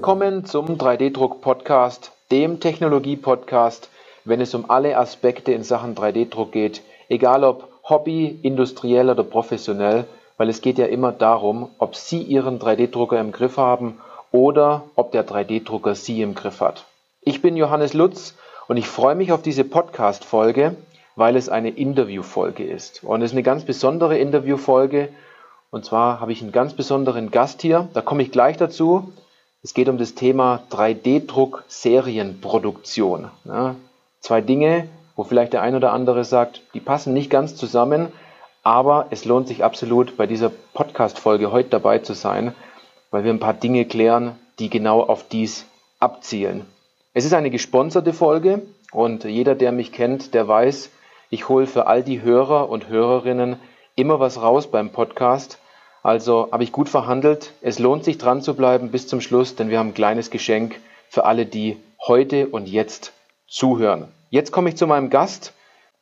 Willkommen zum 3D-Druck-Podcast, dem Technologie-Podcast, wenn es um alle Aspekte in Sachen 3D-Druck geht, egal ob Hobby, industriell oder professionell, weil es geht ja immer darum, ob Sie Ihren 3D-Drucker im Griff haben oder ob der 3D-Drucker Sie im Griff hat. Ich bin Johannes Lutz und ich freue mich auf diese Podcast-Folge, weil es eine Interview-Folge ist. Und es ist eine ganz besondere Interview-Folge. Und zwar habe ich einen ganz besonderen Gast hier. Da komme ich gleich dazu. Es geht um das Thema 3D-Druck Serienproduktion. Ja, zwei Dinge, wo vielleicht der ein oder andere sagt, die passen nicht ganz zusammen, aber es lohnt sich absolut bei dieser Podcast-Folge heute dabei zu sein, weil wir ein paar Dinge klären, die genau auf dies abzielen. Es ist eine gesponserte Folge und jeder, der mich kennt, der weiß, ich hole für all die Hörer und Hörerinnen immer was raus beim Podcast also habe ich gut verhandelt. Es lohnt sich dran zu bleiben bis zum Schluss, denn wir haben ein kleines Geschenk für alle, die heute und jetzt zuhören. Jetzt komme ich zu meinem Gast.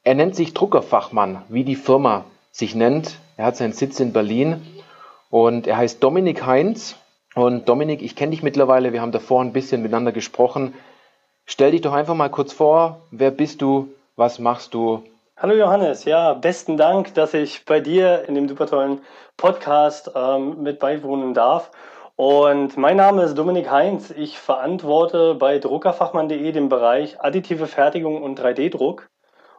Er nennt sich Druckerfachmann, wie die Firma sich nennt. Er hat seinen Sitz in Berlin und er heißt Dominik Heinz. Und Dominik, ich kenne dich mittlerweile, wir haben davor ein bisschen miteinander gesprochen. Stell dich doch einfach mal kurz vor, wer bist du, was machst du Hallo Johannes, ja, besten Dank, dass ich bei dir in dem super tollen Podcast ähm, mit beiwohnen darf. Und mein Name ist Dominik Heinz. Ich verantworte bei druckerfachmann.de den Bereich additive Fertigung und 3D-Druck.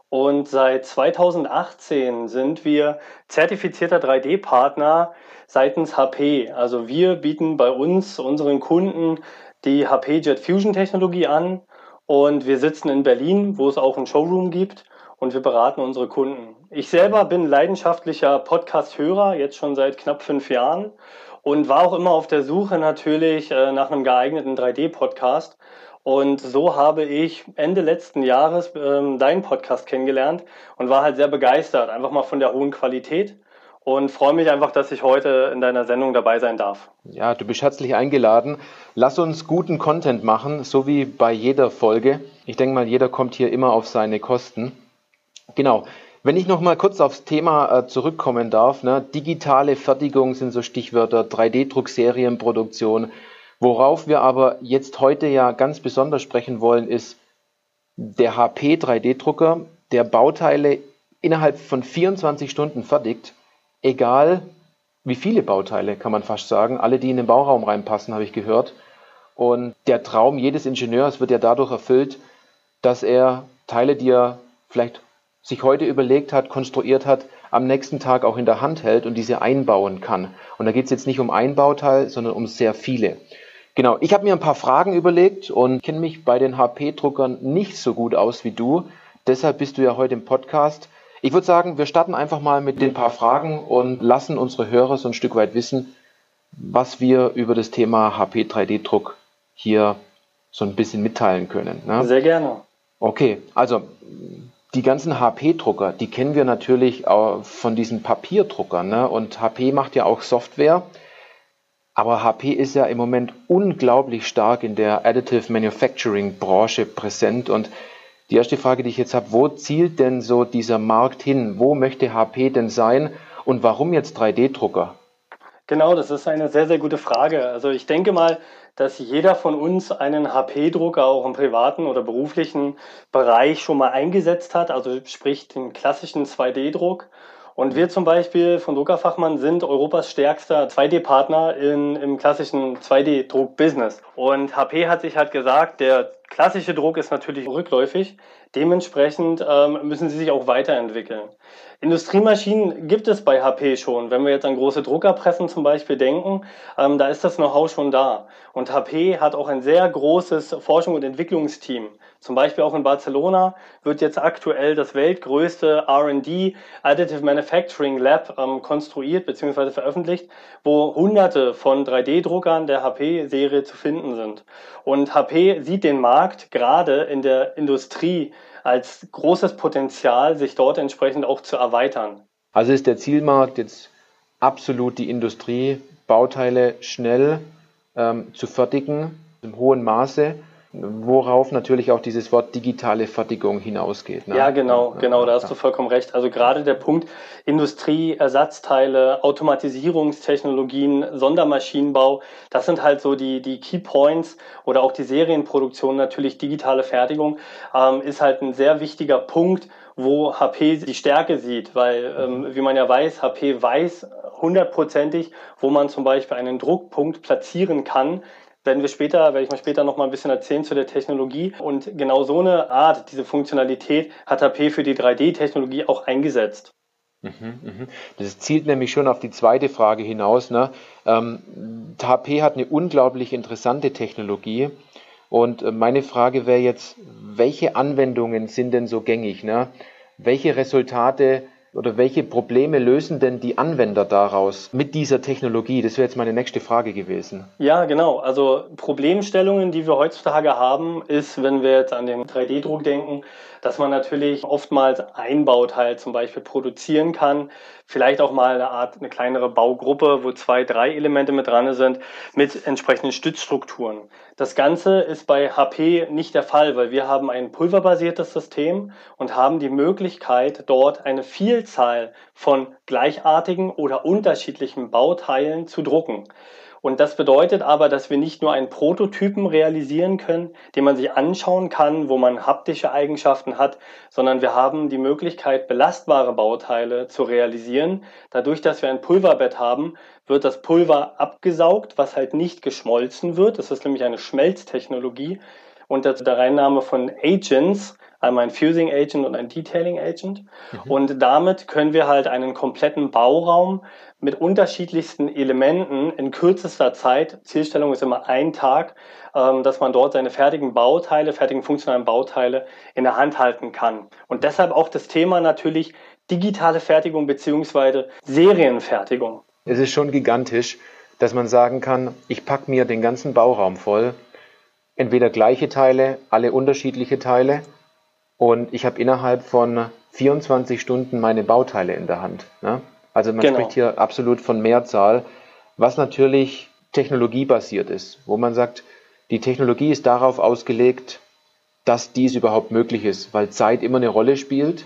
Und seit 2018 sind wir zertifizierter 3D-Partner seitens HP. Also wir bieten bei uns unseren Kunden die HP Jet Fusion Technologie an. Und wir sitzen in Berlin, wo es auch einen Showroom gibt und wir beraten unsere Kunden. Ich selber bin leidenschaftlicher Podcast-Hörer, jetzt schon seit knapp fünf Jahren und war auch immer auf der Suche natürlich äh, nach einem geeigneten 3D-Podcast. Und so habe ich Ende letzten Jahres ähm, deinen Podcast kennengelernt und war halt sehr begeistert, einfach mal von der hohen Qualität und freue mich einfach, dass ich heute in deiner Sendung dabei sein darf. Ja, du bist herzlich eingeladen. Lass uns guten Content machen, so wie bei jeder Folge. Ich denke mal, jeder kommt hier immer auf seine Kosten. Genau. Wenn ich noch mal kurz aufs Thema äh, zurückkommen darf, ne? digitale Fertigung sind so Stichwörter, 3D-Druck, Serienproduktion. Worauf wir aber jetzt heute ja ganz besonders sprechen wollen, ist der HP 3D-Drucker, der Bauteile innerhalb von 24 Stunden fertigt, egal wie viele Bauteile, kann man fast sagen. Alle, die in den Bauraum reinpassen, habe ich gehört. Und der Traum jedes Ingenieurs wird ja dadurch erfüllt, dass er Teile, die er vielleicht sich heute überlegt hat, konstruiert hat, am nächsten Tag auch in der Hand hält und diese einbauen kann. Und da geht es jetzt nicht um ein Bauteil, sondern um sehr viele. Genau, ich habe mir ein paar Fragen überlegt und kenne mich bei den HP-Druckern nicht so gut aus wie du. Deshalb bist du ja heute im Podcast. Ich würde sagen, wir starten einfach mal mit den paar Fragen und lassen unsere Hörer so ein Stück weit wissen, was wir über das Thema HP 3D-Druck hier so ein bisschen mitteilen können. Ne? Sehr gerne. Okay, also die ganzen HP-Drucker, die kennen wir natürlich auch von diesen Papierdruckern. Ne? Und HP macht ja auch Software. Aber HP ist ja im Moment unglaublich stark in der Additive Manufacturing Branche präsent. Und die erste Frage, die ich jetzt habe, wo zielt denn so dieser Markt hin? Wo möchte HP denn sein? Und warum jetzt 3D-Drucker? Genau, das ist eine sehr, sehr gute Frage. Also ich denke mal, dass jeder von uns einen HP-Drucker auch im privaten oder beruflichen Bereich schon mal eingesetzt hat, also sprich den klassischen 2D-Druck. Und wir zum Beispiel von Druckerfachmann sind Europas stärkster 2D-Partner im klassischen 2D-Druck-Business. Und HP hat sich halt gesagt, der klassische Druck ist natürlich rückläufig. Dementsprechend ähm, müssen sie sich auch weiterentwickeln. Industriemaschinen gibt es bei HP schon. Wenn wir jetzt an große Druckerpressen zum Beispiel denken, ähm, da ist das Know-how schon da. Und HP hat auch ein sehr großes Forschung- und Entwicklungsteam. Zum Beispiel auch in Barcelona wird jetzt aktuell das weltgrößte R&D Additive Manufacturing Lab ähm, konstruiert bzw. veröffentlicht, wo hunderte von 3D-Druckern der HP-Serie zu finden sind. Und HP sieht den Markt gerade in der Industrie als großes Potenzial, sich dort entsprechend auch zu erweitern. Also ist der Zielmarkt jetzt absolut die Industrie, Bauteile schnell ähm, zu fertigen, im hohen Maße. Worauf natürlich auch dieses Wort digitale Fertigung hinausgeht. Ne? Ja, genau, genau, da hast du vollkommen recht. Also gerade der Punkt Industrie, Ersatzteile, Automatisierungstechnologien, Sondermaschinenbau, das sind halt so die, die Key Points oder auch die Serienproduktion, natürlich digitale Fertigung, ähm, ist halt ein sehr wichtiger Punkt, wo HP die Stärke sieht, weil, ähm, wie man ja weiß, HP weiß hundertprozentig, wo man zum Beispiel einen Druckpunkt platzieren kann, werden wir später, werde ich mal später noch mal ein bisschen erzählen zu der Technologie. Und genau so eine Art, diese Funktionalität hat HP für die 3D-Technologie auch eingesetzt. Mhm, mhm. Das zielt nämlich schon auf die zweite Frage hinaus. Ne? Ähm, HP hat eine unglaublich interessante Technologie. Und äh, meine Frage wäre jetzt, welche Anwendungen sind denn so gängig? Ne? Welche Resultate oder welche Probleme lösen denn die Anwender daraus mit dieser Technologie? Das wäre jetzt meine nächste Frage gewesen. Ja, genau. Also Problemstellungen, die wir heutzutage haben, ist, wenn wir jetzt an den 3D-Druck denken, dass man natürlich oftmals ein Bauteil zum Beispiel produzieren kann. Vielleicht auch mal eine Art, eine kleinere Baugruppe, wo zwei, drei Elemente mit dran sind, mit entsprechenden Stützstrukturen. Das Ganze ist bei HP nicht der Fall, weil wir haben ein pulverbasiertes System und haben die Möglichkeit, dort eine Vielzahl von gleichartigen oder unterschiedlichen Bauteilen zu drucken. Und das bedeutet aber, dass wir nicht nur einen Prototypen realisieren können, den man sich anschauen kann, wo man haptische Eigenschaften hat, sondern wir haben die Möglichkeit, belastbare Bauteile zu realisieren. Dadurch, dass wir ein Pulverbett haben, wird das Pulver abgesaugt, was halt nicht geschmolzen wird. Das ist nämlich eine Schmelztechnologie. Und der Reinnahme von Agents, einmal ein Fusing Agent und ein Detailing Agent. Mhm. Und damit können wir halt einen kompletten Bauraum mit unterschiedlichsten Elementen in kürzester Zeit, Zielstellung ist immer ein Tag, ähm, dass man dort seine fertigen Bauteile, fertigen funktionalen Bauteile in der Hand halten kann. Und deshalb auch das Thema natürlich digitale Fertigung beziehungsweise Serienfertigung. Es ist schon gigantisch, dass man sagen kann, ich packe mir den ganzen Bauraum voll, entweder gleiche Teile, alle unterschiedliche Teile und ich habe innerhalb von 24 Stunden meine Bauteile in der Hand. Ne? Also man genau. spricht hier absolut von Mehrzahl, was natürlich technologiebasiert ist, wo man sagt, die Technologie ist darauf ausgelegt, dass dies überhaupt möglich ist, weil Zeit immer eine Rolle spielt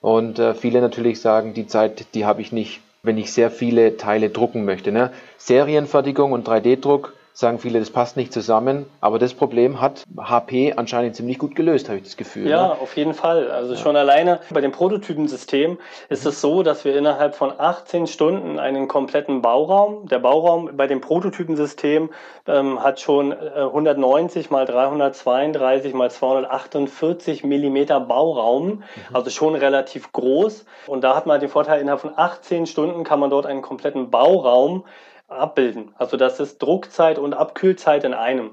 und äh, viele natürlich sagen, die Zeit, die habe ich nicht, wenn ich sehr viele Teile drucken möchte. Ne? Serienfertigung und 3D-Druck sagen viele, das passt nicht zusammen. Aber das Problem hat HP anscheinend ziemlich gut gelöst, habe ich das Gefühl. Ja, ne? auf jeden Fall. Also ja. schon alleine bei dem Prototypensystem ist es so, dass wir innerhalb von 18 Stunden einen kompletten Bauraum, der Bauraum bei dem Prototypensystem ähm, hat schon 190 äh, mal 332 mal 248 Millimeter Bauraum, mhm. also schon relativ groß. Und da hat man den Vorteil, innerhalb von 18 Stunden kann man dort einen kompletten Bauraum abbilden. Also das ist Druckzeit und Abkühlzeit in einem.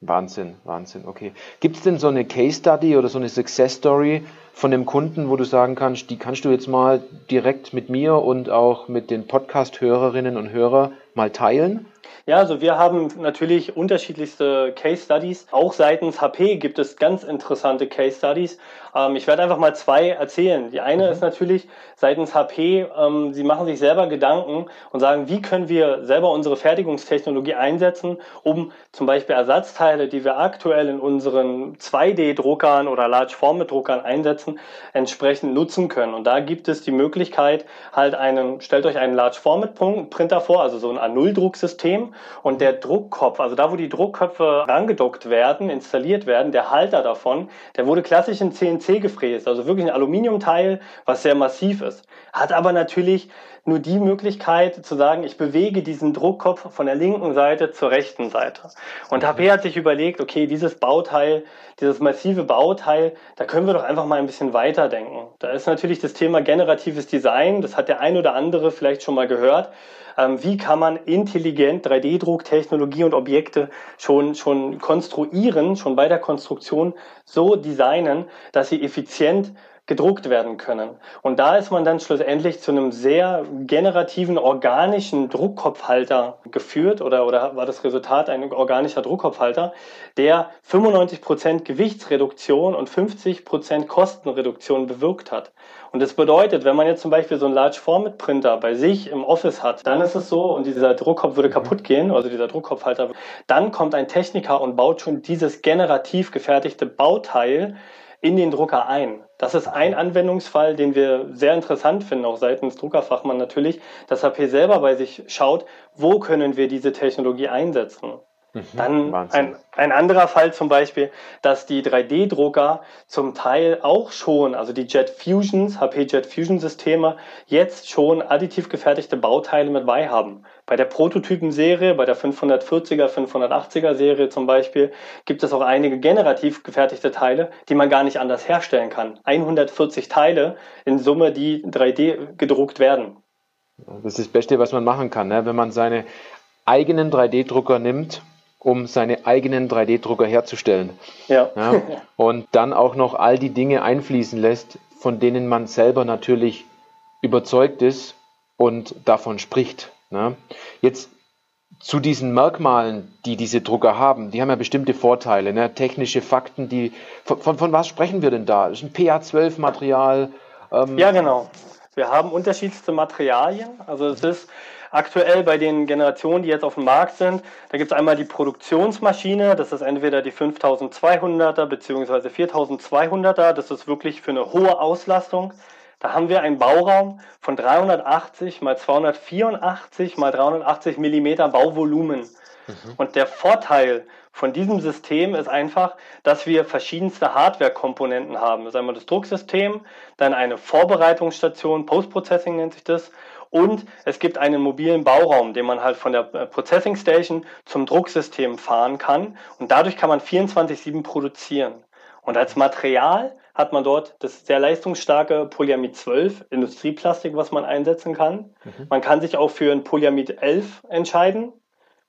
Wahnsinn, Wahnsinn, okay. Gibt es denn so eine Case Study oder so eine Success Story von dem Kunden, wo du sagen kannst, die kannst du jetzt mal direkt mit mir und auch mit den Podcast-Hörerinnen und Hörern mal teilen? Ja, also wir haben natürlich unterschiedlichste Case Studies. Auch seitens HP gibt es ganz interessante Case Studies. Ähm, ich werde einfach mal zwei erzählen. Die eine mhm. ist natürlich seitens HP, ähm, sie machen sich selber Gedanken und sagen, wie können wir selber unsere Fertigungstechnologie einsetzen, um zum Beispiel Ersatzteile, die wir aktuell in unseren 2D-Druckern oder Large Format Druckern einsetzen, entsprechend nutzen können. Und da gibt es die Möglichkeit, halt einen, stellt euch einen Large Format Printer vor, also so ein A0-Drucksystem und der Druckkopf, also da, wo die Druckköpfe rangedockt werden, installiert werden, der Halter davon, der wurde klassisch in CNC gefräst, also wirklich ein Aluminiumteil, was sehr massiv ist. Hat aber natürlich nur die Möglichkeit zu sagen, ich bewege diesen Druckkopf von der linken Seite zur rechten Seite. Und HP hat sich überlegt, okay, dieses Bauteil, dieses massive Bauteil, da können wir doch einfach mal ein bisschen weiterdenken. Da ist natürlich das Thema generatives Design, das hat der ein oder andere vielleicht schon mal gehört. Ähm, wie kann man intelligent 3D-Drucktechnologie und Objekte schon, schon konstruieren, schon bei der Konstruktion so designen, dass sie effizient gedruckt werden können. Und da ist man dann schlussendlich zu einem sehr generativen organischen Druckkopfhalter geführt oder, oder war das Resultat ein organischer Druckkopfhalter, der 95 Prozent Gewichtsreduktion und 50 Prozent Kostenreduktion bewirkt hat. Und das bedeutet, wenn man jetzt zum Beispiel so einen Large Format Printer bei sich im Office hat, dann ist es so und dieser Druckkopf würde kaputt gehen, also dieser Druckkopfhalter, dann kommt ein Techniker und baut schon dieses generativ gefertigte Bauteil in den Drucker ein. Das ist ein Anwendungsfall, den wir sehr interessant finden, auch seitens Druckerfachmann natürlich, dass HP selber bei sich schaut, wo können wir diese Technologie einsetzen. Mhm, Dann ein, ein anderer Fall zum Beispiel, dass die 3D-Drucker zum Teil auch schon, also die Jet Fusions, HP Jet Fusion Systeme, jetzt schon additiv gefertigte Bauteile mit bei haben. Bei der Prototypenserie, bei der 540er, 580er Serie zum Beispiel, gibt es auch einige generativ gefertigte Teile, die man gar nicht anders herstellen kann. 140 Teile in Summe, die 3D gedruckt werden. Das ist das Beste, was man machen kann, ne? wenn man seine eigenen 3D-Drucker nimmt um seine eigenen 3D-Drucker herzustellen. Ja. ja. Und dann auch noch all die Dinge einfließen lässt, von denen man selber natürlich überzeugt ist und davon spricht. Ne? Jetzt zu diesen Merkmalen, die diese Drucker haben, die haben ja bestimmte Vorteile, ne? technische Fakten, die von, von, von, was sprechen wir denn da? Das ist ein PA12-Material. Ähm ja, genau. Wir haben unterschiedlichste Materialien. Also es ist aktuell bei den Generationen, die jetzt auf dem Markt sind, da gibt es einmal die Produktionsmaschine, das ist entweder die 5200er bzw. 4200er, das ist wirklich für eine hohe Auslastung. Da haben wir einen Bauraum von 380 mal 284 mal 380 Millimeter Bauvolumen. Mhm. Und der Vorteil von diesem System ist einfach, dass wir verschiedenste Hardware-Komponenten haben. Das ist einmal das Drucksystem, dann eine Vorbereitungsstation, Post-Processing nennt sich das, und es gibt einen mobilen Bauraum, den man halt von der äh, Processing Station zum Drucksystem fahren kann. Und dadurch kann man 24-7 produzieren. Und als Material hat man dort das sehr leistungsstarke Polyamid 12 Industrieplastik, was man einsetzen kann. Mhm. Man kann sich auch für ein Polyamid 11 entscheiden.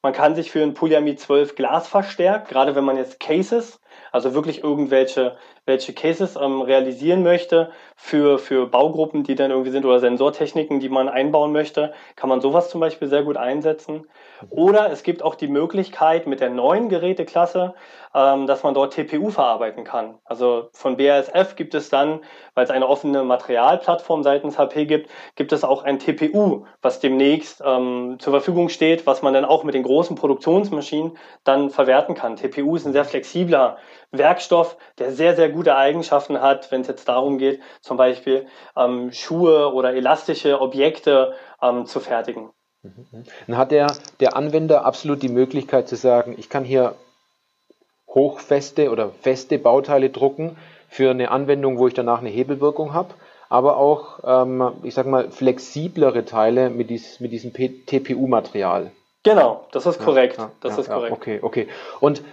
Man kann sich für ein Polyamid 12 Glas verstärkt, gerade wenn man jetzt Cases also wirklich irgendwelche welche Cases ähm, realisieren möchte für, für Baugruppen, die dann irgendwie sind oder Sensortechniken, die man einbauen möchte, kann man sowas zum Beispiel sehr gut einsetzen. Oder es gibt auch die Möglichkeit mit der neuen Geräteklasse, ähm, dass man dort TPU verarbeiten kann. Also von BASF gibt es dann, weil es eine offene Materialplattform seitens HP gibt, gibt es auch ein TPU, was demnächst ähm, zur Verfügung steht, was man dann auch mit den großen Produktionsmaschinen dann verwerten kann. TPU ist ein sehr flexibler Werkstoff, der sehr, sehr gute Eigenschaften hat, wenn es jetzt darum geht, zum Beispiel ähm, Schuhe oder elastische Objekte ähm, zu fertigen. Dann hat der, der Anwender absolut die Möglichkeit zu sagen, ich kann hier hochfeste oder feste Bauteile drucken für eine Anwendung, wo ich danach eine Hebelwirkung habe, aber auch, ähm, ich sage mal, flexiblere Teile mit, dies, mit diesem TPU-Material. Genau, das ist korrekt. Ja, das ja, ist korrekt. okay, okay. Und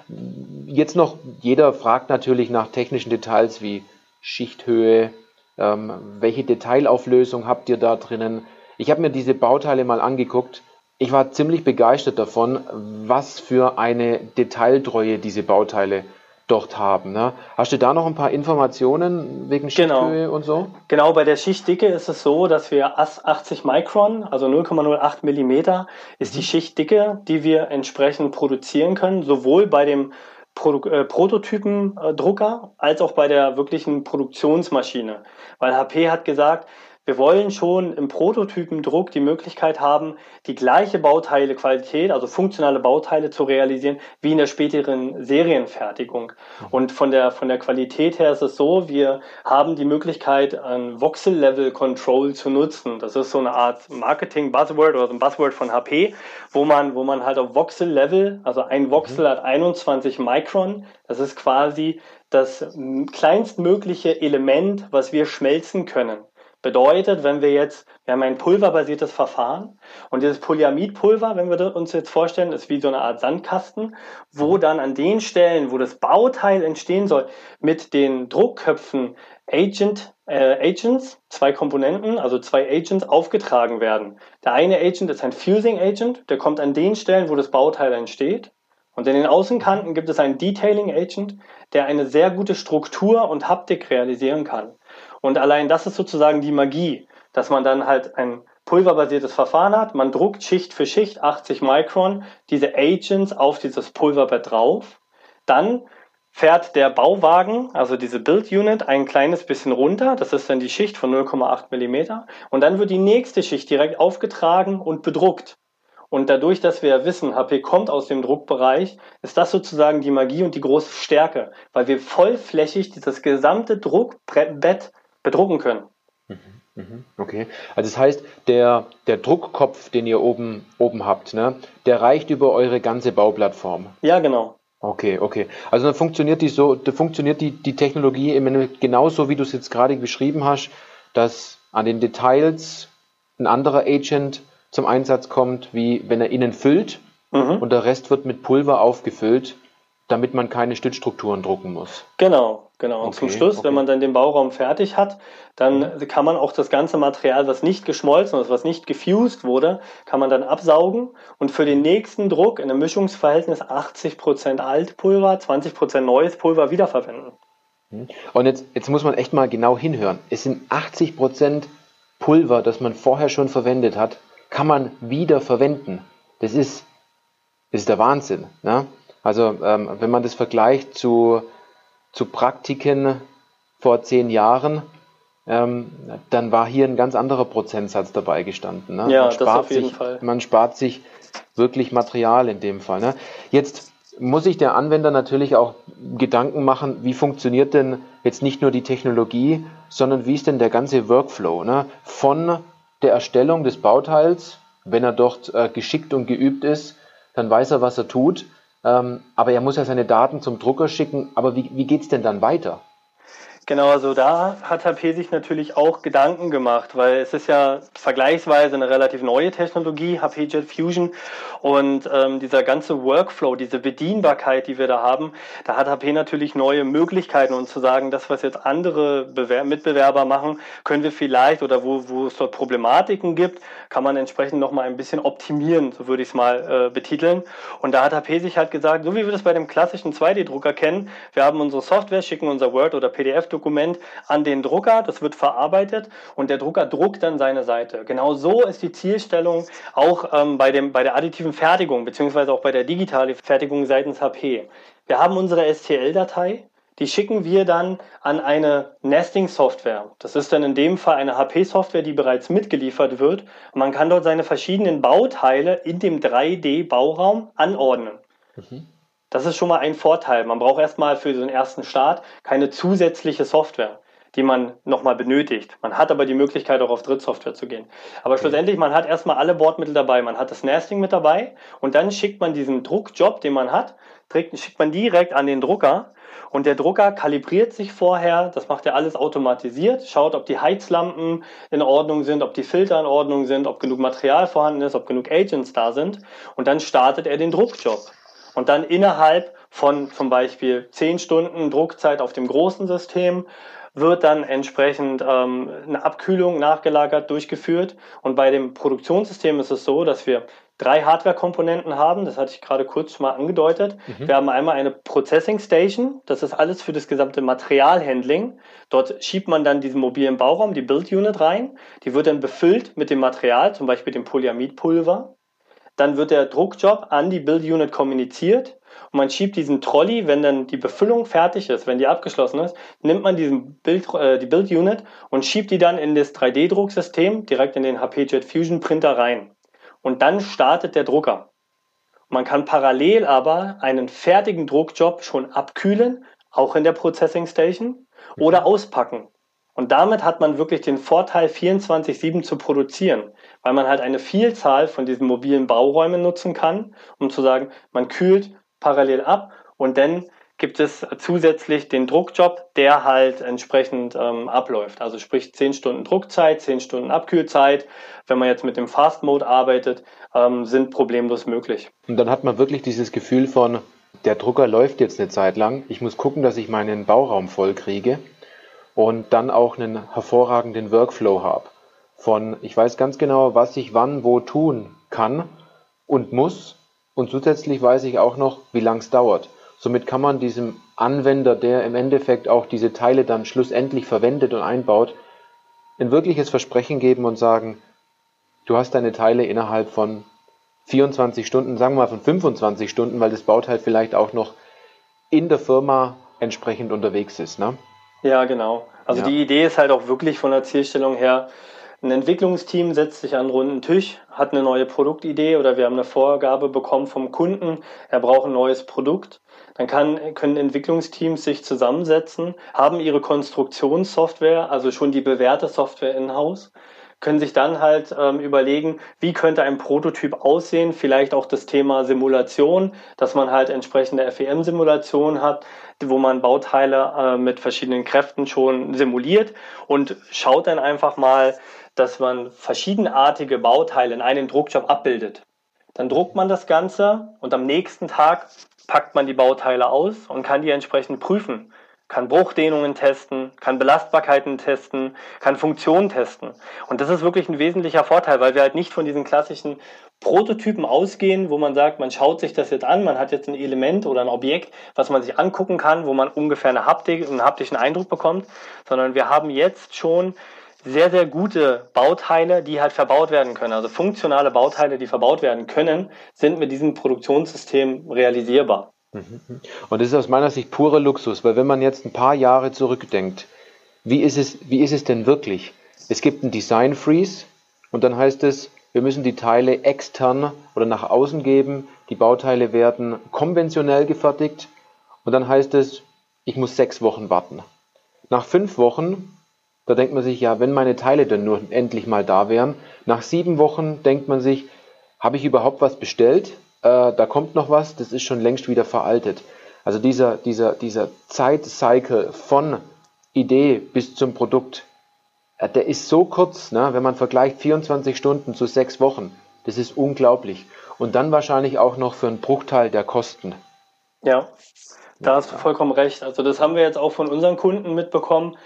jetzt noch, jeder fragt natürlich nach technischen Details wie Schichthöhe, ähm, welche Detailauflösung habt ihr da drinnen? Ich habe mir diese Bauteile mal angeguckt. Ich war ziemlich begeistert davon, was für eine Detailtreue diese Bauteile dort haben. Ne? Hast du da noch ein paar Informationen wegen. Schichthöhe genau. und so? Genau, bei der Schichtdicke ist es so, dass wir 80 Mikron, also 0,08 Millimeter, ist die mhm. Schichtdicke, die wir entsprechend produzieren können, sowohl bei dem Produ äh, Prototypendrucker als auch bei der wirklichen Produktionsmaschine. Weil HP hat gesagt, wir wollen schon im Prototypendruck die Möglichkeit haben, die gleiche Bauteilequalität, also funktionale Bauteile zu realisieren, wie in der späteren Serienfertigung. Und von der, von der Qualität her ist es so, wir haben die Möglichkeit, ein Voxel-Level-Control zu nutzen. Das ist so eine Art Marketing-Buzzword oder so ein Buzzword von HP, wo man, wo man halt auf Voxel-Level, also ein Voxel mhm. hat 21 Mikron, das ist quasi das kleinstmögliche Element, was wir schmelzen können. Bedeutet, wenn wir jetzt, wir haben ein pulverbasiertes Verfahren und dieses Polyamidpulver, wenn wir uns jetzt vorstellen, ist wie so eine Art Sandkasten, wo dann an den Stellen, wo das Bauteil entstehen soll, mit den Druckköpfen Agent, äh, Agents, zwei Komponenten, also zwei Agents aufgetragen werden. Der eine Agent ist ein Fusing Agent, der kommt an den Stellen, wo das Bauteil entsteht. Und in den Außenkanten gibt es einen Detailing Agent, der eine sehr gute Struktur und Haptik realisieren kann. Und allein das ist sozusagen die Magie, dass man dann halt ein pulverbasiertes Verfahren hat. Man druckt Schicht für Schicht 80 Micron diese Agents auf dieses Pulverbett drauf. Dann fährt der Bauwagen, also diese Build Unit, ein kleines bisschen runter. Das ist dann die Schicht von 0,8 Millimeter. Und dann wird die nächste Schicht direkt aufgetragen und bedruckt. Und dadurch, dass wir wissen, HP kommt aus dem Druckbereich, ist das sozusagen die Magie und die große Stärke, weil wir vollflächig dieses gesamte Druckbett bedrucken können. Mhm, mhm, okay, also das heißt, der, der Druckkopf, den ihr oben, oben habt, ne, der reicht über eure ganze Bauplattform. Ja, genau. Okay, okay. Also dann funktioniert die so, funktioniert die, die Technologie genauso, wie du es jetzt gerade beschrieben hast, dass an den Details ein anderer Agent zum Einsatz kommt, wie wenn er innen füllt mhm. und der Rest wird mit Pulver aufgefüllt, damit man keine Stützstrukturen drucken muss. Genau, genau. Und okay, zum Schluss, okay. wenn man dann den Bauraum fertig hat, dann mhm. kann man auch das ganze Material, was nicht geschmolzen ist, was nicht gefused wurde, kann man dann absaugen und für den nächsten Druck in einem Mischungsverhältnis 80% Altpulver, 20% neues Pulver wiederverwenden. Mhm. Und jetzt, jetzt muss man echt mal genau hinhören. Es sind 80% Pulver, das man vorher schon verwendet hat, kann man wieder verwenden. Das ist, das ist der Wahnsinn. Ne? Also ähm, wenn man das vergleicht zu, zu Praktiken vor zehn Jahren, ähm, dann war hier ein ganz anderer Prozentsatz dabei gestanden. Ne? Ja, das auf jeden sich, Fall. Man spart sich wirklich Material in dem Fall. Ne? Jetzt muss sich der Anwender natürlich auch Gedanken machen, wie funktioniert denn jetzt nicht nur die Technologie, sondern wie ist denn der ganze Workflow ne? von der Erstellung des Bauteils, wenn er dort äh, geschickt und geübt ist, dann weiß er, was er tut. Ähm, aber er muss ja seine Daten zum Drucker schicken. Aber wie, wie geht es denn dann weiter? Genau, also da hat HP sich natürlich auch Gedanken gemacht, weil es ist ja vergleichsweise eine relativ neue Technologie, HP Jet Fusion und ähm, dieser ganze Workflow, diese Bedienbarkeit, die wir da haben, da hat HP natürlich neue Möglichkeiten und zu sagen, das, was jetzt andere Bewer Mitbewerber machen, können wir vielleicht oder wo, wo es dort Problematiken gibt, kann man entsprechend nochmal ein bisschen optimieren, so würde ich es mal äh, betiteln. Und da hat HP sich halt gesagt, so wie wir das bei dem klassischen 2D-Drucker kennen, wir haben unsere Software, schicken unser Word oder PDF Dokument an den Drucker, das wird verarbeitet und der Drucker druckt dann seine Seite. Genau so ist die Zielstellung auch ähm, bei, dem, bei der additiven Fertigung, beziehungsweise auch bei der digitalen Fertigung seitens HP. Wir haben unsere STL-Datei, die schicken wir dann an eine Nesting-Software. Das ist dann in dem Fall eine HP-Software, die bereits mitgeliefert wird. man kann dort seine verschiedenen Bauteile in dem 3D-Bauraum anordnen. Mhm. Das ist schon mal ein Vorteil. Man braucht erstmal für den ersten Start keine zusätzliche Software, die man nochmal benötigt. Man hat aber die Möglichkeit, auch auf Drittsoftware zu gehen. Aber schlussendlich, man hat erstmal alle Bordmittel dabei. Man hat das Nesting mit dabei und dann schickt man diesen Druckjob, den man hat, schickt man direkt an den Drucker und der Drucker kalibriert sich vorher, das macht er alles automatisiert, schaut, ob die Heizlampen in Ordnung sind, ob die Filter in Ordnung sind, ob genug Material vorhanden ist, ob genug Agents da sind und dann startet er den Druckjob und dann innerhalb von zum Beispiel 10 Stunden Druckzeit auf dem großen System wird dann entsprechend ähm, eine Abkühlung nachgelagert durchgeführt. Und bei dem Produktionssystem ist es so, dass wir drei Hardware-Komponenten haben. Das hatte ich gerade kurz mal angedeutet. Mhm. Wir haben einmal eine Processing Station. Das ist alles für das gesamte Materialhandling. Dort schiebt man dann diesen mobilen Bauraum, die Build Unit rein. Die wird dann befüllt mit dem Material, zum Beispiel dem Polyamidpulver. Dann wird der Druckjob an die Build Unit kommuniziert und man schiebt diesen Trolley, wenn dann die Befüllung fertig ist, wenn die abgeschlossen ist, nimmt man diesen Bild, äh, die Build Unit und schiebt die dann in das 3D-Drucksystem direkt in den HP Jet Fusion Printer rein. Und dann startet der Drucker. Man kann parallel aber einen fertigen Druckjob schon abkühlen, auch in der Processing Station, oder auspacken. Und damit hat man wirklich den Vorteil, 24-7 zu produzieren, weil man halt eine Vielzahl von diesen mobilen Bauräumen nutzen kann, um zu sagen, man kühlt parallel ab und dann gibt es zusätzlich den Druckjob, der halt entsprechend ähm, abläuft. Also sprich 10 Stunden Druckzeit, 10 Stunden Abkühlzeit. Wenn man jetzt mit dem Fast Mode arbeitet, ähm, sind problemlos möglich. Und dann hat man wirklich dieses Gefühl von, der Drucker läuft jetzt eine Zeit lang. Ich muss gucken, dass ich meinen Bauraum voll kriege und dann auch einen hervorragenden Workflow habe. Von ich weiß ganz genau, was ich wann wo tun kann und muss und zusätzlich weiß ich auch noch, wie lang es dauert. Somit kann man diesem Anwender, der im Endeffekt auch diese Teile dann schlussendlich verwendet und einbaut, ein wirkliches Versprechen geben und sagen, du hast deine Teile innerhalb von 24 Stunden, sagen wir mal von 25 Stunden, weil das Bauteil vielleicht auch noch in der Firma entsprechend unterwegs ist. Ne? Ja, genau. Also ja. die Idee ist halt auch wirklich von der Zielstellung her, ein Entwicklungsteam setzt sich an einen runden Tisch, hat eine neue Produktidee oder wir haben eine Vorgabe bekommen vom Kunden, er braucht ein neues Produkt. Dann kann, können Entwicklungsteams sich zusammensetzen, haben ihre Konstruktionssoftware, also schon die bewährte Software in-house, können sich dann halt ähm, überlegen, wie könnte ein Prototyp aussehen, vielleicht auch das Thema Simulation, dass man halt entsprechende FEM-Simulationen hat, wo man Bauteile äh, mit verschiedenen Kräften schon simuliert und schaut dann einfach mal, dass man verschiedenartige Bauteile in einem Druckjob abbildet. Dann druckt man das Ganze und am nächsten Tag packt man die Bauteile aus und kann die entsprechend prüfen kann Bruchdehnungen testen, kann Belastbarkeiten testen, kann Funktionen testen. Und das ist wirklich ein wesentlicher Vorteil, weil wir halt nicht von diesen klassischen Prototypen ausgehen, wo man sagt, man schaut sich das jetzt an, man hat jetzt ein Element oder ein Objekt, was man sich angucken kann, wo man ungefähr eine Haptik, einen haptischen Eindruck bekommt, sondern wir haben jetzt schon sehr, sehr gute Bauteile, die halt verbaut werden können. Also funktionale Bauteile, die verbaut werden können, sind mit diesem Produktionssystem realisierbar. Und das ist aus meiner Sicht purer Luxus, weil wenn man jetzt ein paar Jahre zurückdenkt, wie ist es, wie ist es denn wirklich? Es gibt einen Design Freeze und dann heißt es, wir müssen die Teile extern oder nach außen geben. Die Bauteile werden konventionell gefertigt und dann heißt es, ich muss sechs Wochen warten. Nach fünf Wochen, da denkt man sich, ja, wenn meine Teile dann nur endlich mal da wären. Nach sieben Wochen denkt man sich, habe ich überhaupt was bestellt? äh, da kommt noch was, das ist schon längst wieder veraltet. Also dieser, dieser, dieser Zeitcycle von Idee bis zum Produkt, äh, der ist so kurz, ne? wenn man vergleicht 24 Stunden zu sechs Wochen. Das ist unglaublich. Und dann wahrscheinlich auch noch für einen Bruchteil der Kosten. Ja, da hast du vollkommen recht. Also das haben wir jetzt auch von unseren Kunden mitbekommen.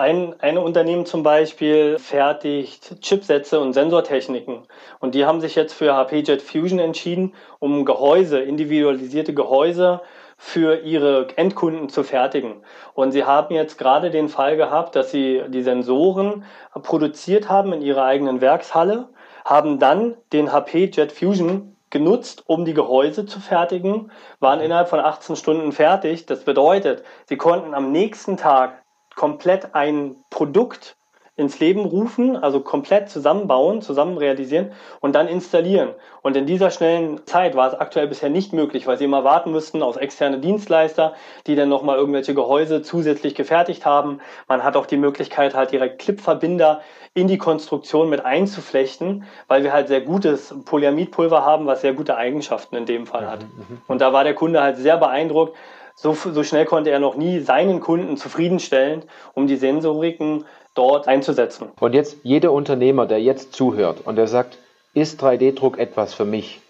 Ein, ein Unternehmen zum Beispiel fertigt Chipsätze und Sensortechniken. Und die haben sich jetzt für HP Jet Fusion entschieden, um Gehäuse, individualisierte Gehäuse für ihre Endkunden zu fertigen. Und sie haben jetzt gerade den Fall gehabt, dass sie die Sensoren produziert haben in ihrer eigenen Werkshalle, haben dann den HP Jet Fusion genutzt, um die Gehäuse zu fertigen, waren innerhalb von 18 Stunden fertig. Das bedeutet, sie konnten am nächsten Tag komplett ein Produkt ins Leben rufen, also komplett zusammenbauen, zusammen realisieren und dann installieren. Und in dieser schnellen Zeit war es aktuell bisher nicht möglich, weil sie immer warten müssten auf externe Dienstleister, die dann nochmal irgendwelche Gehäuse zusätzlich gefertigt haben. Man hat auch die Möglichkeit, halt direkt Clipverbinder in die Konstruktion mit einzuflechten, weil wir halt sehr gutes Polyamidpulver haben, was sehr gute Eigenschaften in dem Fall hat. Mhm, mhm. Und da war der Kunde halt sehr beeindruckt, so, so schnell konnte er noch nie seinen Kunden zufriedenstellen, um die Sensoriken dort einzusetzen. Und jetzt jeder Unternehmer, der jetzt zuhört und der sagt, ist 3D-Druck etwas für mich,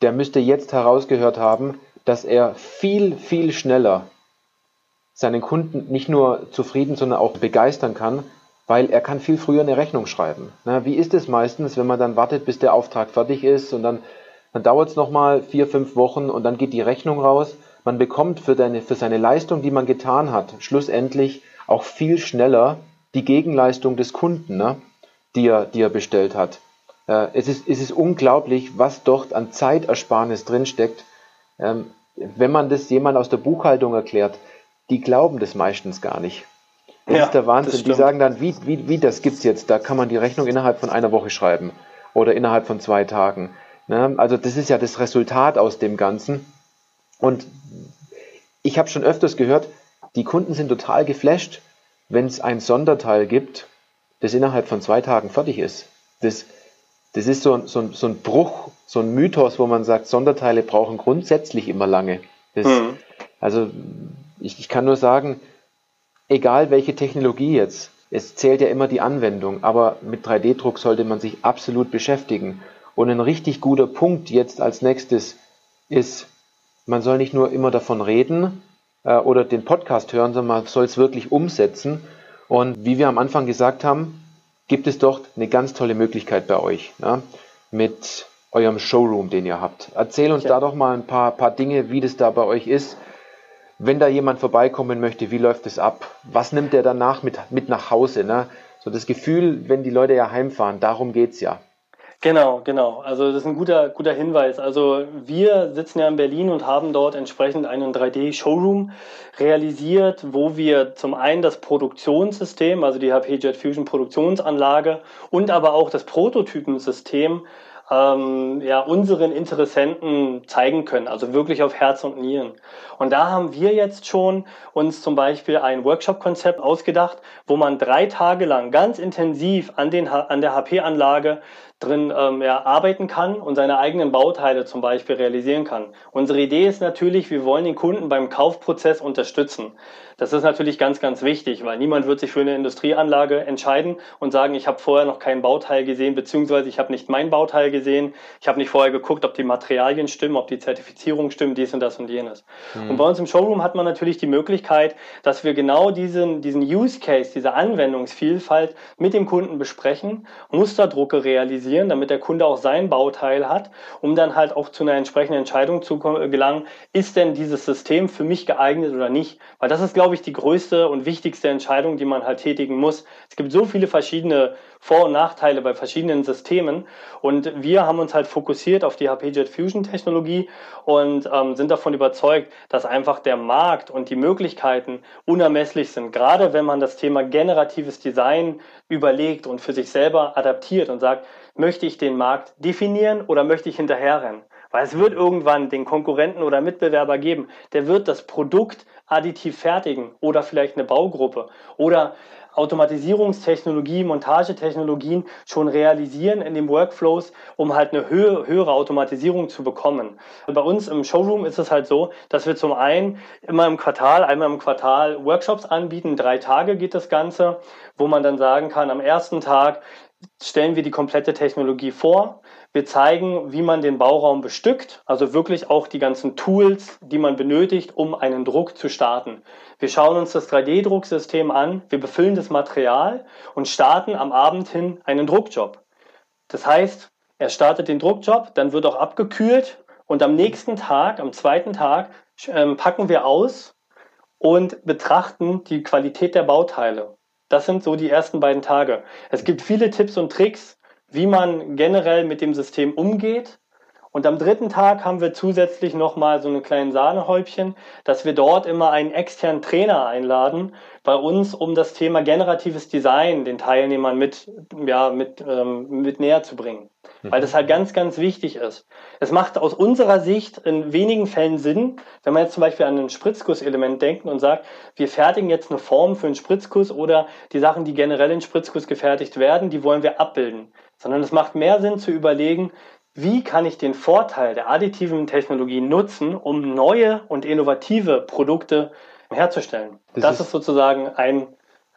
der müsste jetzt herausgehört haben, dass er viel, viel schneller seinen Kunden nicht nur zufrieden, sondern auch begeistern kann, weil er kann viel früher eine Rechnung schreiben. Na, wie ist es meistens, wenn man dann wartet, bis der Auftrag fertig ist und dann, dann dauert es nochmal vier, fünf Wochen und dann geht die Rechnung raus man bekommt für, deine, für seine Leistung, die man getan hat, schlussendlich auch viel schneller die Gegenleistung des Kunden, ne, die, er, die er bestellt hat. Äh, es, ist, es ist unglaublich, was dort an Zeitersparnis drinsteckt. Ähm, wenn man das jemand aus der Buchhaltung erklärt, die glauben das meistens gar nicht. Das ja, ist der Wahnsinn. Die sagen dann, wie, wie, wie das gibt's jetzt? Da kann man die Rechnung innerhalb von einer Woche schreiben oder innerhalb von zwei Tagen. Ne? Also das ist ja das Resultat aus dem Ganzen. Und ich habe schon öfters gehört, die Kunden sind total geflasht, wenn es ein Sonderteil gibt, das innerhalb von zwei Tagen fertig ist. Das, das ist so, so, so ein Bruch, so ein Mythos, wo man sagt, Sonderteile brauchen grundsätzlich immer lange. Das, mhm. Also ich, ich kann nur sagen, egal welche Technologie jetzt, es zählt ja immer die Anwendung, aber mit 3D-Druck sollte man sich absolut beschäftigen. Und ein richtig guter Punkt jetzt als nächstes ist, man soll nicht nur immer davon reden äh, oder den Podcast hören, sondern man soll es wirklich umsetzen. Und wie wir am Anfang gesagt haben, gibt es dort eine ganz tolle Möglichkeit bei euch ja, mit eurem Showroom, den ihr habt. Erzähl uns ja. da doch mal ein paar, paar Dinge, wie das da bei euch ist. wenn da jemand vorbeikommen möchte, wie läuft es ab? Was nimmt er danach mit, mit nach Hause? Ne? So das Gefühl, wenn die Leute ja heimfahren, darum geht's ja. Genau, genau. Also das ist ein guter, guter Hinweis. Also wir sitzen ja in Berlin und haben dort entsprechend einen 3D-Showroom realisiert, wo wir zum einen das Produktionssystem, also die HP Jet Fusion Produktionsanlage und aber auch das Prototypensystem ähm, ja, unseren Interessenten zeigen können, also wirklich auf Herz und Nieren. Und da haben wir jetzt schon uns zum Beispiel ein Workshop-Konzept ausgedacht, wo man drei Tage lang ganz intensiv an, den, an der HP-Anlage drin ähm, ja, arbeiten kann und seine eigenen Bauteile zum Beispiel realisieren kann. Unsere Idee ist natürlich, wir wollen den Kunden beim Kaufprozess unterstützen. Das ist natürlich ganz, ganz wichtig, weil niemand wird sich für eine Industrieanlage entscheiden und sagen, ich habe vorher noch kein Bauteil gesehen, beziehungsweise ich habe nicht mein Bauteil gesehen, ich habe nicht vorher geguckt, ob die Materialien stimmen, ob die Zertifizierung stimmt, dies und das und jenes. Mhm. Und bei uns im Showroom hat man natürlich die Möglichkeit, dass wir genau diesen, diesen Use Case, diese Anwendungsvielfalt mit dem Kunden besprechen, Musterdrucke realisieren, damit der Kunde auch sein Bauteil hat, um dann halt auch zu einer entsprechenden Entscheidung zu gelangen, ist denn dieses System für mich geeignet oder nicht? Weil das ist, glaube ich, die größte und wichtigste Entscheidung, die man halt tätigen muss. Es gibt so viele verschiedene Vor- und Nachteile bei verschiedenen Systemen und wir haben uns halt fokussiert auf die HP Jet Fusion Technologie und ähm, sind davon überzeugt, dass einfach der Markt und die Möglichkeiten unermesslich sind. Gerade wenn man das Thema generatives Design überlegt und für sich selber adaptiert und sagt, möchte ich den Markt definieren oder möchte ich hinterherrennen? Weil es wird irgendwann den Konkurrenten oder Mitbewerber geben, der wird das Produkt additiv fertigen oder vielleicht eine Baugruppe oder Automatisierungstechnologie, Montagetechnologien schon realisieren in den Workflows, um halt eine höhe, höhere Automatisierung zu bekommen. Bei uns im Showroom ist es halt so, dass wir zum einen immer im Quartal, einmal im Quartal Workshops anbieten. Drei Tage geht das Ganze, wo man dann sagen kann, am ersten Tag stellen wir die komplette Technologie vor. Wir zeigen, wie man den Bauraum bestückt, also wirklich auch die ganzen Tools, die man benötigt, um einen Druck zu starten. Wir schauen uns das 3D-Drucksystem an, wir befüllen das Material und starten am Abend hin einen Druckjob. Das heißt, er startet den Druckjob, dann wird auch abgekühlt und am nächsten Tag, am zweiten Tag, ähm, packen wir aus und betrachten die Qualität der Bauteile. Das sind so die ersten beiden Tage. Es gibt viele Tipps und Tricks, wie man generell mit dem System umgeht. Und am dritten Tag haben wir zusätzlich nochmal so eine kleine Sahnehäubchen, dass wir dort immer einen externen Trainer einladen bei uns, um das Thema generatives Design den Teilnehmern mit, ja, mit, ähm, mit näher zu bringen. Weil das halt ganz, ganz wichtig ist. Es macht aus unserer Sicht in wenigen Fällen Sinn, wenn man jetzt zum Beispiel an ein Spritzgusselement denkt und sagt, wir fertigen jetzt eine Form für einen Spritzguss oder die Sachen, die generell in Spritzguss gefertigt werden, die wollen wir abbilden sondern es macht mehr Sinn zu überlegen, wie kann ich den Vorteil der additiven Technologie nutzen, um neue und innovative Produkte herzustellen. Das, das ist, ist, sozusagen ein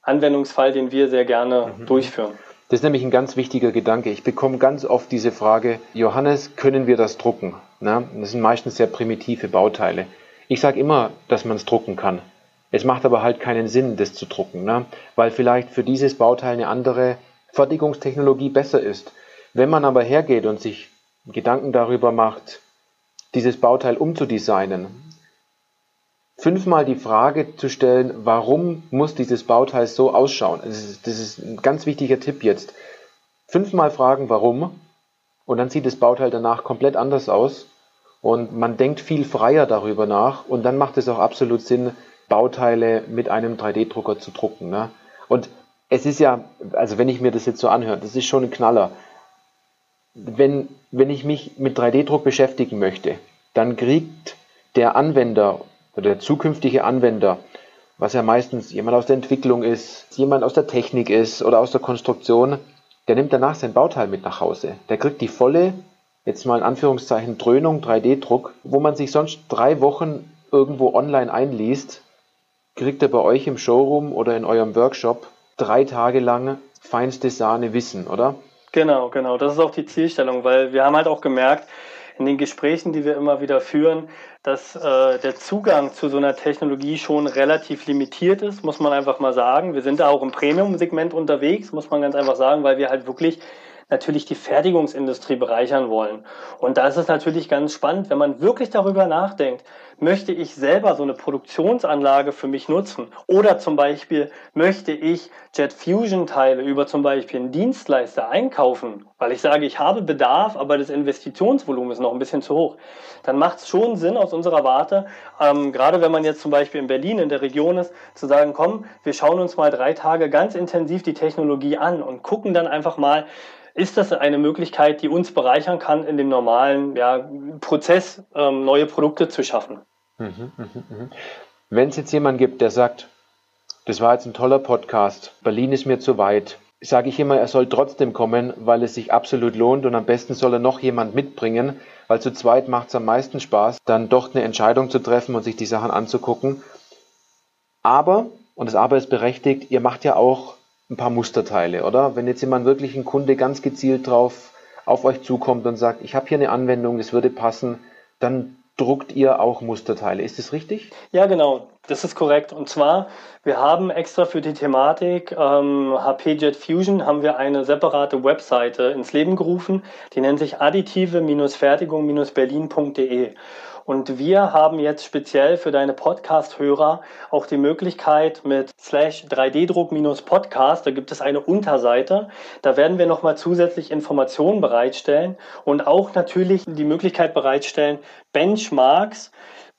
Anwendungsfall, den wir sehr gerne mhm. durchführen. Das ist nämlich ein ganz wichtiger Gedanke. Ich bekomme ganz oft diese Frage, Johannes, können wir das drucken? Na, das sind meistens sehr primitive Bauteile. Ich sage immer, dass man es drucken kann. Es macht aber halt keinen Sinn, das zu drucken, ne? weil vielleicht für dieses Bauteil eine andere Fertigungstechnologie besser ist. Wenn man aber hergeht und sich Gedanken darüber macht, dieses Bauteil umzudesignen, fünfmal die Frage zu stellen, warum muss dieses Bauteil so ausschauen? Das ist, das ist ein ganz wichtiger Tipp jetzt. Fünfmal fragen, warum, und dann sieht das Bauteil danach komplett anders aus und man denkt viel freier darüber nach und dann macht es auch absolut Sinn, Bauteile mit einem 3D-Drucker zu drucken. Ne? Und es ist ja, also wenn ich mir das jetzt so anhöre, das ist schon ein Knaller. Wenn, wenn ich mich mit 3D-Druck beschäftigen möchte, dann kriegt der Anwender oder der zukünftige Anwender, was ja meistens jemand aus der Entwicklung ist, jemand aus der Technik ist oder aus der Konstruktion, der nimmt danach sein Bauteil mit nach Hause. Der kriegt die volle, jetzt mal in Anführungszeichen, Dröhnung 3D-Druck, wo man sich sonst drei Wochen irgendwo online einliest, kriegt er bei euch im Showroom oder in eurem Workshop drei Tage lang feinste Sahne wissen, oder? Genau, genau. Das ist auch die Zielstellung, weil wir haben halt auch gemerkt, in den Gesprächen, die wir immer wieder führen, dass äh, der Zugang zu so einer Technologie schon relativ limitiert ist, muss man einfach mal sagen. Wir sind da auch im Premium-Segment unterwegs, muss man ganz einfach sagen, weil wir halt wirklich natürlich die Fertigungsindustrie bereichern wollen. Und da ist es natürlich ganz spannend, wenn man wirklich darüber nachdenkt, möchte ich selber so eine Produktionsanlage für mich nutzen? Oder zum Beispiel möchte ich Jet Fusion Teile über zum Beispiel einen Dienstleister einkaufen, weil ich sage, ich habe Bedarf, aber das Investitionsvolumen ist noch ein bisschen zu hoch. Dann macht es schon Sinn aus unserer Warte, ähm, gerade wenn man jetzt zum Beispiel in Berlin in der Region ist, zu sagen, komm, wir schauen uns mal drei Tage ganz intensiv die Technologie an und gucken dann einfach mal, ist das eine Möglichkeit, die uns bereichern kann, in dem normalen ja, Prozess ähm, neue Produkte zu schaffen. Mhm, mh, mh. Wenn es jetzt jemanden gibt, der sagt, das war jetzt ein toller Podcast, Berlin ist mir zu weit, sage ich immer, er soll trotzdem kommen, weil es sich absolut lohnt und am besten soll er noch jemand mitbringen, weil zu zweit macht es am meisten Spaß, dann doch eine Entscheidung zu treffen und sich die Sachen anzugucken. Aber, und das Aber ist berechtigt, ihr macht ja auch ein paar Musterteile, oder? Wenn jetzt jemand wirklich ein Kunde ganz gezielt drauf auf euch zukommt und sagt, ich habe hier eine Anwendung, das würde passen, dann druckt ihr auch Musterteile. Ist das richtig? Ja, genau. Das ist korrekt. Und zwar, wir haben extra für die Thematik ähm, HP Jet Fusion haben wir eine separate Webseite ins Leben gerufen. Die nennt sich additive-fertigung-berlin.de. Und wir haben jetzt speziell für deine Podcast-Hörer auch die Möglichkeit mit slash 3D-Druck-Podcast, da gibt es eine Unterseite, da werden wir nochmal zusätzlich Informationen bereitstellen und auch natürlich die Möglichkeit bereitstellen, Benchmarks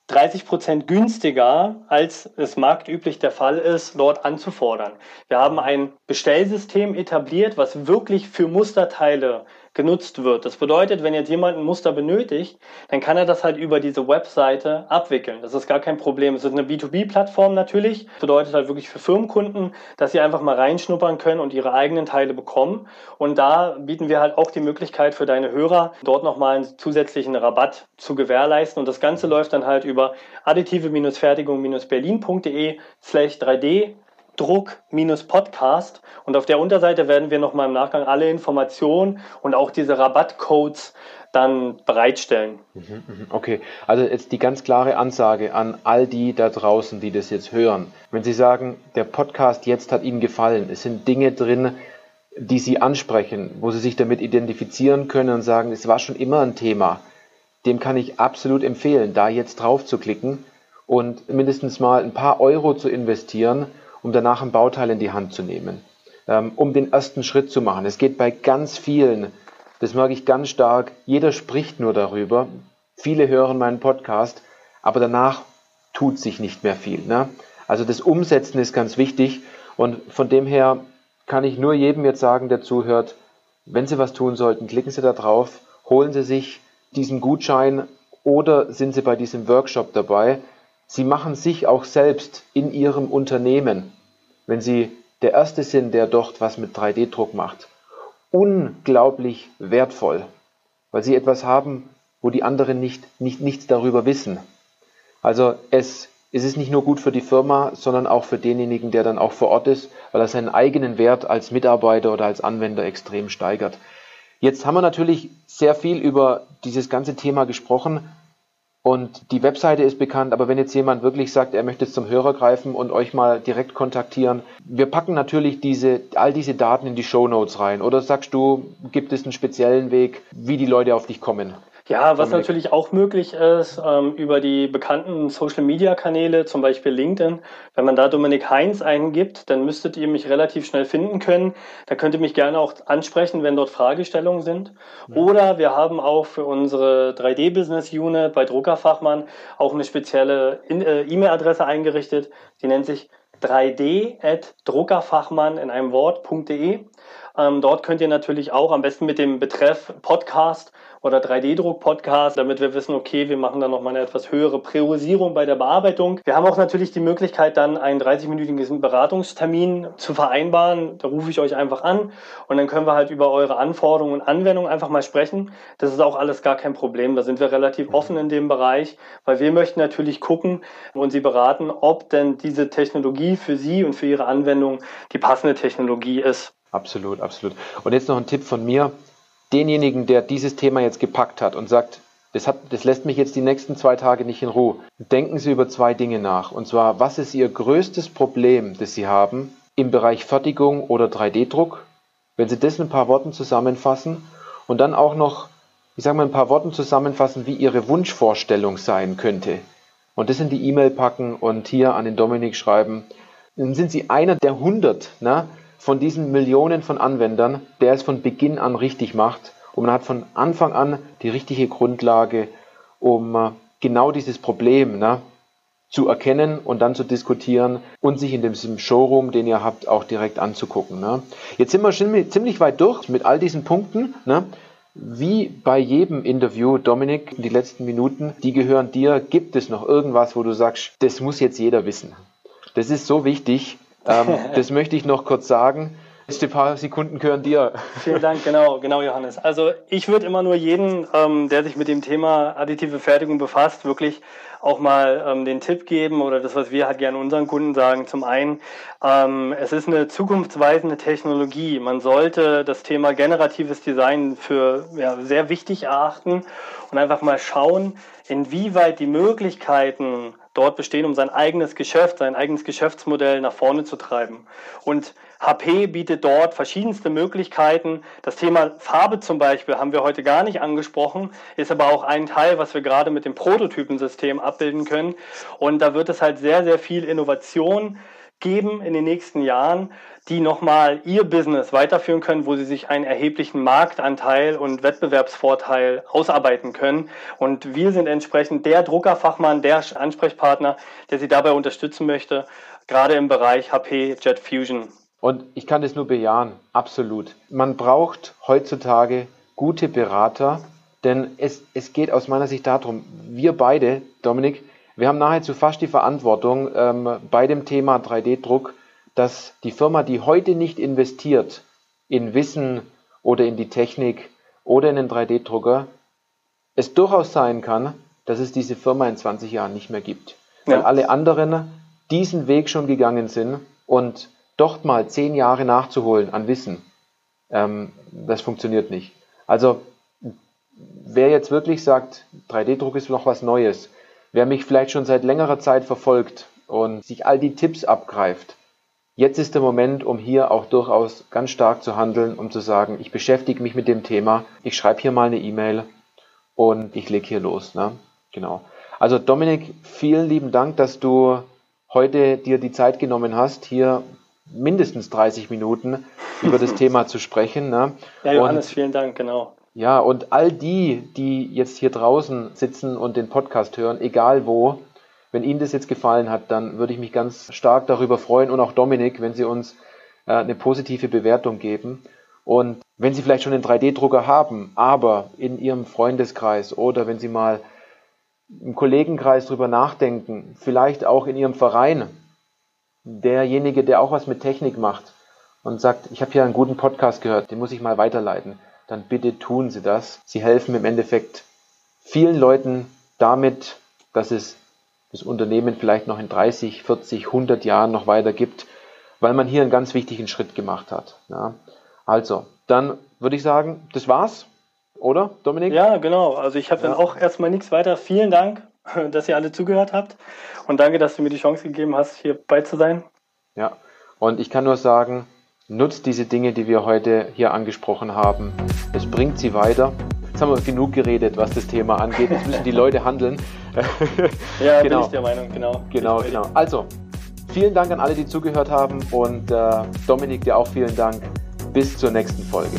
30 Prozent günstiger, als es marktüblich der Fall ist, dort anzufordern. Wir haben ein Bestellsystem etabliert, was wirklich für Musterteile genutzt wird. Das bedeutet, wenn jetzt jemand ein Muster benötigt, dann kann er das halt über diese Webseite abwickeln. Das ist gar kein Problem. Es ist eine B2B-Plattform natürlich. Das bedeutet halt wirklich für Firmenkunden, dass sie einfach mal reinschnuppern können und ihre eigenen Teile bekommen. Und da bieten wir halt auch die Möglichkeit für deine Hörer, dort nochmal einen zusätzlichen Rabatt zu gewährleisten. Und das Ganze läuft dann halt über additive-fertigung-berlin.de slash 3D Druck-Podcast. Und auf der Unterseite werden wir nochmal im Nachgang alle Informationen und auch diese Rabattcodes dann bereitstellen. Mhm, mhm. Okay, also jetzt die ganz klare Ansage an all die da draußen, die das jetzt hören. Wenn Sie sagen, der Podcast jetzt hat Ihnen gefallen, es sind Dinge drin, die Sie ansprechen, wo Sie sich damit identifizieren können und sagen, es war schon immer ein Thema, dem kann ich absolut empfehlen, da jetzt drauf zu klicken und mindestens mal ein paar Euro zu investieren um danach ein Bauteil in die Hand zu nehmen, ähm, um den ersten Schritt zu machen. Es geht bei ganz vielen, das merke ich ganz stark, jeder spricht nur darüber, viele hören meinen Podcast, aber danach tut sich nicht mehr viel. Ne? Also das Umsetzen ist ganz wichtig und von dem her kann ich nur jedem jetzt sagen, der zuhört, wenn Sie was tun sollten, klicken Sie da drauf, holen Sie sich diesen Gutschein oder sind Sie bei diesem Workshop dabei. Sie machen sich auch selbst in Ihrem Unternehmen, wenn Sie der Erste sind, der dort was mit 3D-Druck macht, unglaublich wertvoll, weil Sie etwas haben, wo die anderen nicht, nicht, nichts darüber wissen. Also es, es ist nicht nur gut für die Firma, sondern auch für denjenigen, der dann auch vor Ort ist, weil er seinen eigenen Wert als Mitarbeiter oder als Anwender extrem steigert. Jetzt haben wir natürlich sehr viel über dieses ganze Thema gesprochen. Und die Webseite ist bekannt, aber wenn jetzt jemand wirklich sagt, er möchte zum Hörer greifen und euch mal direkt kontaktieren, wir packen natürlich diese, all diese Daten in die Show Notes rein. Oder sagst du, gibt es einen speziellen Weg, wie die Leute auf dich kommen? Ja, was natürlich auch möglich ist, ähm, über die bekannten Social-Media-Kanäle, zum Beispiel LinkedIn. Wenn man da Dominik Heinz eingibt, dann müsstet ihr mich relativ schnell finden können. Da könnt ihr mich gerne auch ansprechen, wenn dort Fragestellungen sind. Ja. Oder wir haben auch für unsere 3D-Business-Unit bei Druckerfachmann auch eine spezielle äh, E-Mail-Adresse eingerichtet. Die nennt sich 3d.druckerfachmann in einem Wort.de. Ähm, dort könnt ihr natürlich auch am besten mit dem Betreff Podcast oder 3D-Druck-Podcast, damit wir wissen, okay, wir machen dann nochmal eine etwas höhere Priorisierung bei der Bearbeitung. Wir haben auch natürlich die Möglichkeit, dann einen 30-minütigen Beratungstermin zu vereinbaren. Da rufe ich euch einfach an und dann können wir halt über eure Anforderungen und Anwendungen einfach mal sprechen. Das ist auch alles gar kein Problem. Da sind wir relativ offen in dem Bereich, weil wir möchten natürlich gucken und Sie beraten, ob denn diese Technologie für Sie und für Ihre Anwendung die passende Technologie ist. Absolut, absolut. Und jetzt noch ein Tipp von mir denjenigen, der dieses Thema jetzt gepackt hat und sagt, das, hat, das lässt mich jetzt die nächsten zwei Tage nicht in Ruhe. Denken Sie über zwei Dinge nach. Und zwar, was ist Ihr größtes Problem, das Sie haben im Bereich Fertigung oder 3D-Druck? wenn Sie das in ein paar Worten zusammenfassen und dann auch noch, ich sage mal, ein paar Worten zusammenfassen, wie Ihre Wunschvorstellung sein könnte. Und das in die E-Mail packen und hier an den Dominik schreiben. Dann sind Sie einer der 100 ne, von diesen Millionen von Anwendern, der es von Beginn an richtig macht. Und man hat von Anfang an die richtige Grundlage, um äh, genau dieses Problem ne, zu erkennen und dann zu diskutieren und sich in dem Showroom, den ihr habt, auch direkt anzugucken. Ne? Jetzt sind wir schon ziemlich weit durch mit all diesen Punkten. Ne? Wie bei jedem Interview, Dominik, die letzten Minuten, die gehören dir. Gibt es noch irgendwas, wo du sagst, das muss jetzt jeder wissen? Das ist so wichtig. Ähm, das möchte ich noch kurz sagen. Letzte paar Sekunden gehören dir. Vielen Dank, genau, genau, Johannes. Also ich würde immer nur jeden, ähm, der sich mit dem Thema additive Fertigung befasst, wirklich auch mal ähm, den Tipp geben oder das, was wir halt gerne unseren Kunden sagen. Zum einen, ähm, es ist eine zukunftsweisende Technologie. Man sollte das Thema generatives Design für ja, sehr wichtig erachten und einfach mal schauen, inwieweit die Möglichkeiten dort bestehen, um sein eigenes Geschäft, sein eigenes Geschäftsmodell nach vorne zu treiben. Und HP bietet dort verschiedenste Möglichkeiten. Das Thema Farbe zum Beispiel haben wir heute gar nicht angesprochen, ist aber auch ein Teil, was wir gerade mit dem Prototypensystem abbilden können. Und da wird es halt sehr, sehr viel Innovation geben in den nächsten Jahren, die nochmal ihr Business weiterführen können, wo sie sich einen erheblichen Marktanteil und Wettbewerbsvorteil ausarbeiten können. Und wir sind entsprechend der Druckerfachmann, der Ansprechpartner, der sie dabei unterstützen möchte, gerade im Bereich HP Jet Fusion. Und ich kann das nur bejahen, absolut. Man braucht heutzutage gute Berater, denn es, es geht aus meiner Sicht darum, wir beide, Dominik, wir haben nahezu fast die Verantwortung ähm, bei dem Thema 3D-Druck, dass die Firma, die heute nicht investiert in Wissen oder in die Technik oder in den 3D-Drucker, es durchaus sein kann, dass es diese Firma in 20 Jahren nicht mehr gibt. Ja. Weil alle anderen diesen Weg schon gegangen sind und dort mal zehn Jahre nachzuholen an Wissen, ähm, das funktioniert nicht. Also wer jetzt wirklich sagt, 3D-Druck ist noch was Neues, wer mich vielleicht schon seit längerer Zeit verfolgt und sich all die Tipps abgreift, jetzt ist der Moment, um hier auch durchaus ganz stark zu handeln, um zu sagen, ich beschäftige mich mit dem Thema, ich schreibe hier mal eine E-Mail und ich lege hier los. Ne? Genau. Also Dominik, vielen lieben Dank, dass du heute dir die Zeit genommen hast, hier mindestens 30 Minuten über das Thema zu sprechen. Ne? Ja, Johannes, und, vielen Dank, genau. Ja, und all die, die jetzt hier draußen sitzen und den Podcast hören, egal wo, wenn Ihnen das jetzt gefallen hat, dann würde ich mich ganz stark darüber freuen und auch Dominik, wenn Sie uns äh, eine positive Bewertung geben. Und wenn Sie vielleicht schon einen 3D-Drucker haben, aber in Ihrem Freundeskreis oder wenn Sie mal im Kollegenkreis drüber nachdenken, vielleicht auch in Ihrem Verein, derjenige, der auch was mit Technik macht und sagt, ich habe hier einen guten Podcast gehört, den muss ich mal weiterleiten, dann bitte tun Sie das. Sie helfen im Endeffekt vielen Leuten damit, dass es das Unternehmen vielleicht noch in 30, 40, 100 Jahren noch weiter gibt, weil man hier einen ganz wichtigen Schritt gemacht hat. Ja. Also, dann würde ich sagen, das war's, oder Dominik? Ja, genau. Also ich habe ja. dann auch erstmal nichts weiter. Vielen Dank dass ihr alle zugehört habt. Und danke, dass du mir die Chance gegeben hast, hier bei zu sein. Ja, und ich kann nur sagen, nutzt diese Dinge, die wir heute hier angesprochen haben. Es bringt sie weiter. Jetzt haben wir genug geredet, was das Thema angeht. Jetzt müssen die Leute handeln. ja, genau. bin ich der Meinung, genau. Genau, genau. Also, vielen Dank an alle, die zugehört haben und äh, Dominik, dir auch vielen Dank. Bis zur nächsten Folge.